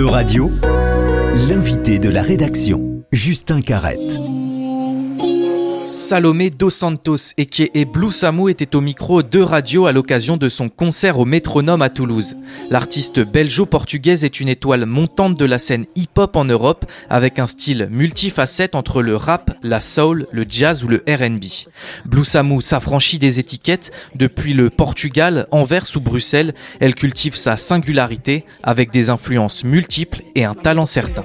E-Radio, l'invité de la rédaction, Justin Carrette. Salomé Dos Santos et qui est Blue Samu était au micro de radio à l'occasion de son concert au Métronome à Toulouse. L'artiste belgeo-portugaise est une étoile montante de la scène hip-hop en Europe avec un style multifacette entre le rap, la soul, le jazz ou le R&B. Blue Samu s'affranchit des étiquettes depuis le Portugal, Anvers ou Bruxelles. Elle cultive sa singularité avec des influences multiples et un talent certain.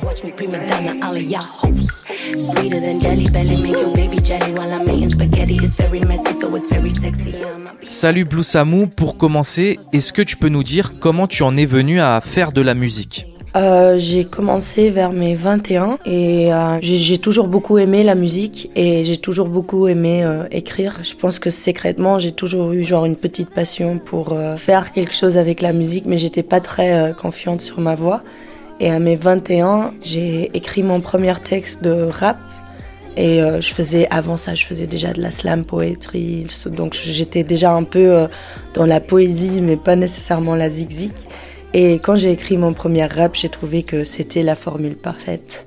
Salut Blue Samu, pour commencer, est-ce que tu peux nous dire comment tu en es venu à faire de la musique? Euh, j'ai commencé vers mes 21 et euh, j'ai toujours beaucoup aimé la musique et j'ai toujours beaucoup aimé euh, écrire. Je pense que secrètement j'ai toujours eu genre une petite passion pour faire quelque chose avec la musique mais j'étais pas très confiante sur ma voix. Et à mes 21 j'ai écrit mon premier texte de rap et euh, je faisais, avant ça, je faisais déjà de la slam poetry. Donc j'étais déjà un peu euh, dans la poésie, mais pas nécessairement la zigzig. Et quand j'ai écrit mon premier rap, j'ai trouvé que c'était la formule parfaite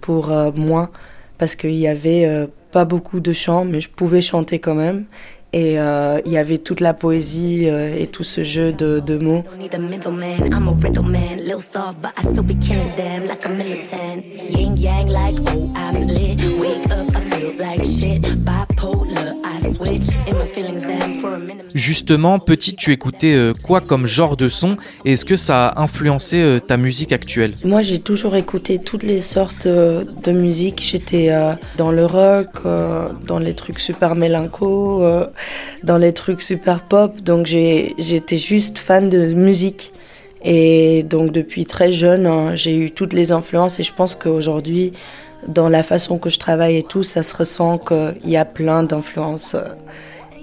pour euh, moi. Parce qu'il y avait pas beaucoup de chants, mais je pouvais chanter quand même. Et il y avait toute la poésie et tout ce jeu de, de mots. Justement, petit, tu écoutais euh, quoi comme genre de son et est-ce que ça a influencé euh, ta musique actuelle? Moi, j'ai toujours écouté toutes les sortes euh, de musique. J'étais dans le rock, dans les trucs super mélancos, dans les trucs super pop. Donc, j'étais juste fan de musique. Et donc, depuis très jeune, hein, j'ai eu toutes les influences et je pense qu'aujourd'hui, dans la façon que je travaille et tout, ça se ressent qu'il y a plein d'influences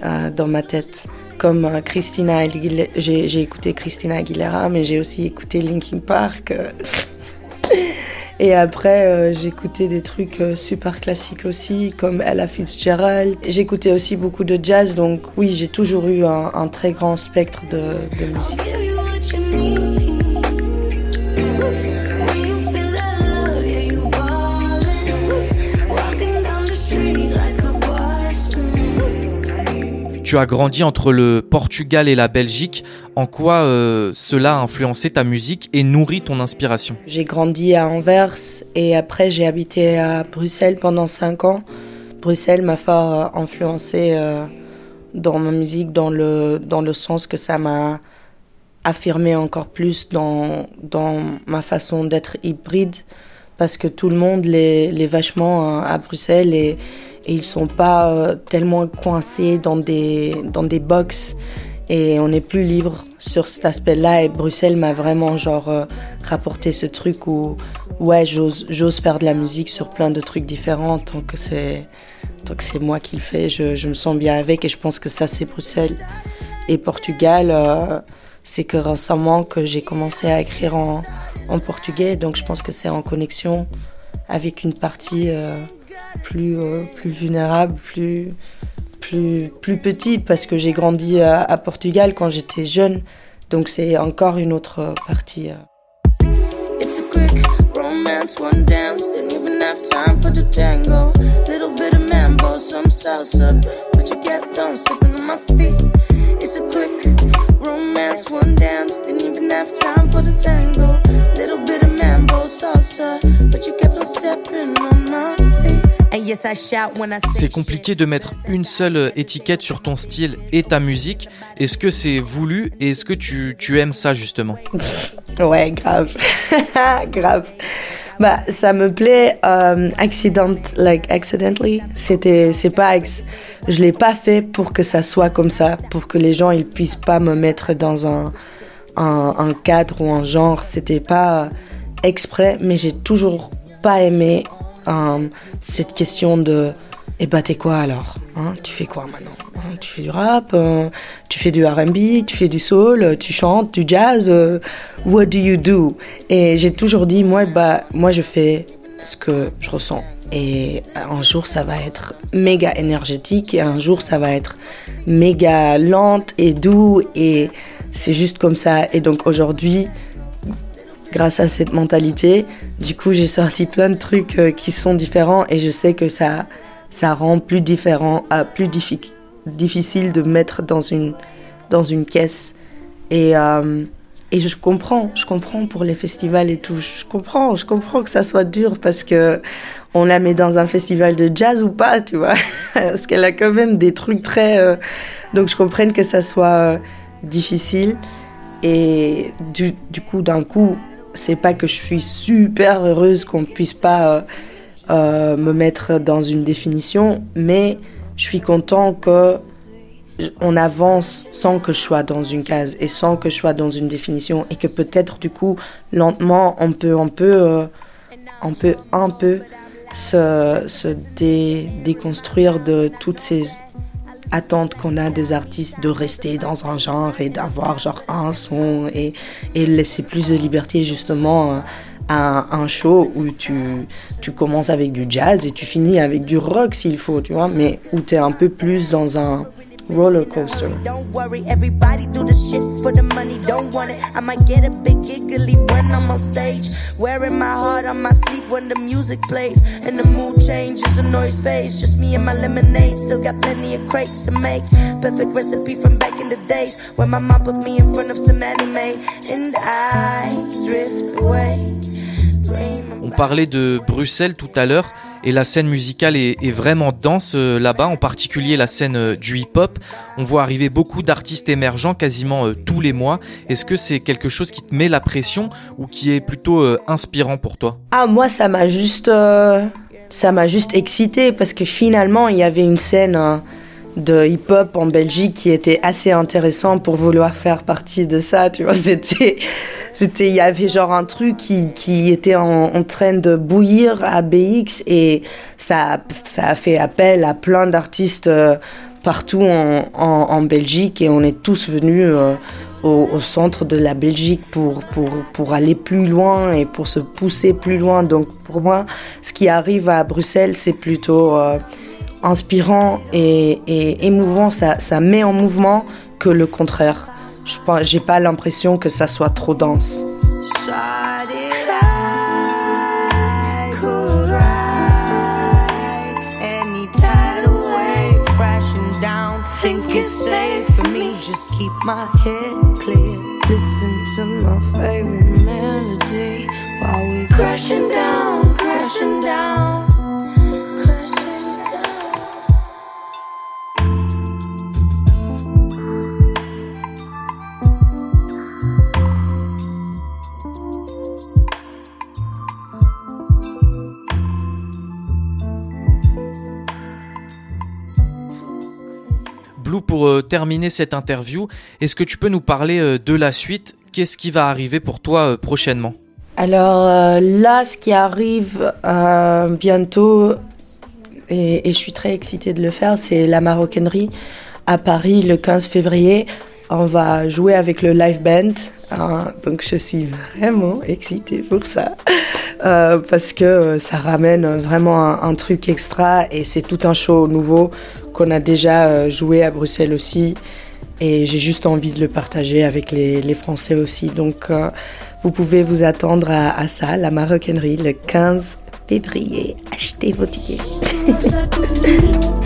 euh, dans ma tête. Comme euh, Christina Aguilera, j'ai écouté Christina Aguilera, mais j'ai aussi écouté Linkin Park. Et après, j'ai écouté des trucs euh, super classiques aussi, comme Ella Fitzgerald. J'écoutais aussi beaucoup de jazz, donc oui, j'ai toujours eu un, très grand spectre de musique. Tu as grandi entre le Portugal et la Belgique. En quoi euh, cela a influencé ta musique et nourri ton inspiration? J'ai grandi à Anvers et après j'ai habité à Bruxelles pendant 5 ans. Bruxelles m'a fort euh, influencé euh, dans ma musique dans le, dans le sens que ça m'a affirmé encore plus dans, dans ma façon d'être hybride parce que tout le monde l'est vachement à Bruxelles et et ils sont pas euh, tellement coincés dans des, dans des box et on est plus libre sur cet aspect-là et Bruxelles m'a vraiment genre euh, rapporté ce truc où ouais j'ose faire de la musique sur plein de trucs différents tant que c'est tant que c'est moi qui le fais. Je, je, me sens bien avec et je pense que ça c'est Bruxelles et Portugal euh, c'est que récemment que j'ai commencé à écrire en, portugais donc je pense que c'est en connexion avec une partie plus, euh, plus vulnérable, plus, plus, plus petit, parce que j'ai grandi à, à, Portugal quand j'étais jeune. Donc c'est encore une autre partie. Euh. It's romance, one dance, didn't even have time for the tango. Little bit of mambo, some salsa, C'est compliqué de mettre une seule étiquette sur ton style et ta musique. Est-ce que c'est voulu et est-ce que tu, tu, aimes ça justement Ouais, grave. grave. Bah, ça me plaît euh, accident, like accidentally. C'était, c'est pas, je l'ai pas fait pour que ça soit comme ça, pour que les gens ils puissent pas me mettre dans un, un, un cadre ou un genre. C'était pas exprès, mais j'ai toujours pas aimé euh, cette question de et bah t'es quoi alors hein? Tu fais quoi maintenant hein? Tu fais du rap, euh, tu fais du R&B, tu fais du soul, tu chantes du jazz. Euh, what do you do? Et j'ai toujours dit moi bah moi je fais ce que je ressens. Et un jour ça va être méga énergétique et un jour ça va être méga lente et doux et c'est juste comme ça. Et donc aujourd'hui grâce à cette mentalité. Du coup, j'ai sorti plein de trucs euh, qui sont différents et je sais que ça, ça rend plus différent, euh, plus difficile de mettre dans une, dans une caisse. Et, euh, et je comprends, je comprends pour les festivals et tout. Je comprends, je comprends que ça soit dur parce que on la met dans un festival de jazz ou pas, tu vois. parce qu'elle a quand même des trucs très. donc je comprends que ça soit difficile. Et du, du coup, d'un coup, c'est pas que je suis super heureuse qu'on ne puisse pas euh, euh, me mettre dans une définition, mais je suis content que on avance sans que je sois dans une case et sans que je sois dans une définition et que peut-être du coup lentement on peut on peut euh, un peu se déconstruire de toutes ces attente qu'on a des artistes de rester dans un genre et d'avoir genre un son et, et laisser plus de liberté justement à un show où tu, tu commences avec du jazz et tu finis avec du rock s'il faut, tu vois, mais où tu es un peu plus dans un roller coaster. Don't worry, everybody do the shit for the money, don't want it. I might get a bit giggly when I'm on stage. Wearing my heart on my sleeve when the music plays. And the mood changes, the noise fades. Just me and my lemonade, still got plenty of crates to make. Perfect recipe from back in the days when my mom put me in front of some anime. And I drift away. On parlait de Bruxelles tout à l'heure et la scène musicale est, vraiment dense euh, là-bas, en particulier la scène euh, du hip-hop. On voit arriver beaucoup d'artistes émergents quasiment euh, tous les mois. Est-ce que c'est quelque chose qui te met la pression ou qui est plutôt inspirant pour toi? Ah moi ça m'a juste ça m'a juste excité parce que finalement il y avait une scène de hip-hop en Belgique qui était assez intéressant pour vouloir faire partie de ça, tu vois, c'était c'était il y avait genre un truc qui, qui était en, train de bouillir à BX et ça ça a fait appel à plein d'artistes euh, partout en, en, Belgique et on est tous venus euh, au, au, centre de la Belgique pour, pour, pour aller plus loin et pour se pousser plus loin. Donc pour moi, ce qui arrive à Bruxelles, c'est plutôt euh, inspirant et, et émouvant. Ça, ça met en mouvement que le contraire. Je j'ai pas l'impression que ça soit trop dense. Crashing down, crashing down. Pour euh, terminer cette interview, est-ce que tu peux nous parler euh, de la suite? Qu'est-ce qui va arriver pour toi euh, prochainement? Alors là, ce qui arrive bientôt, et, je suis très excitée de le faire, c'est la maroquinerie à Paris le 15 février. On va jouer avec le live band, hein, donc je suis vraiment excitée pour ça. Parce que ça ramène vraiment un, truc extra et c'est tout un show nouveau qu'on a déjà euh, joué à Bruxelles aussi. Et j'ai juste envie de le partager avec les, Français aussi. Donc euh, vous pouvez vous attendre à, à ça, la maroquinerie, le 15 février. Achetez vos tickets.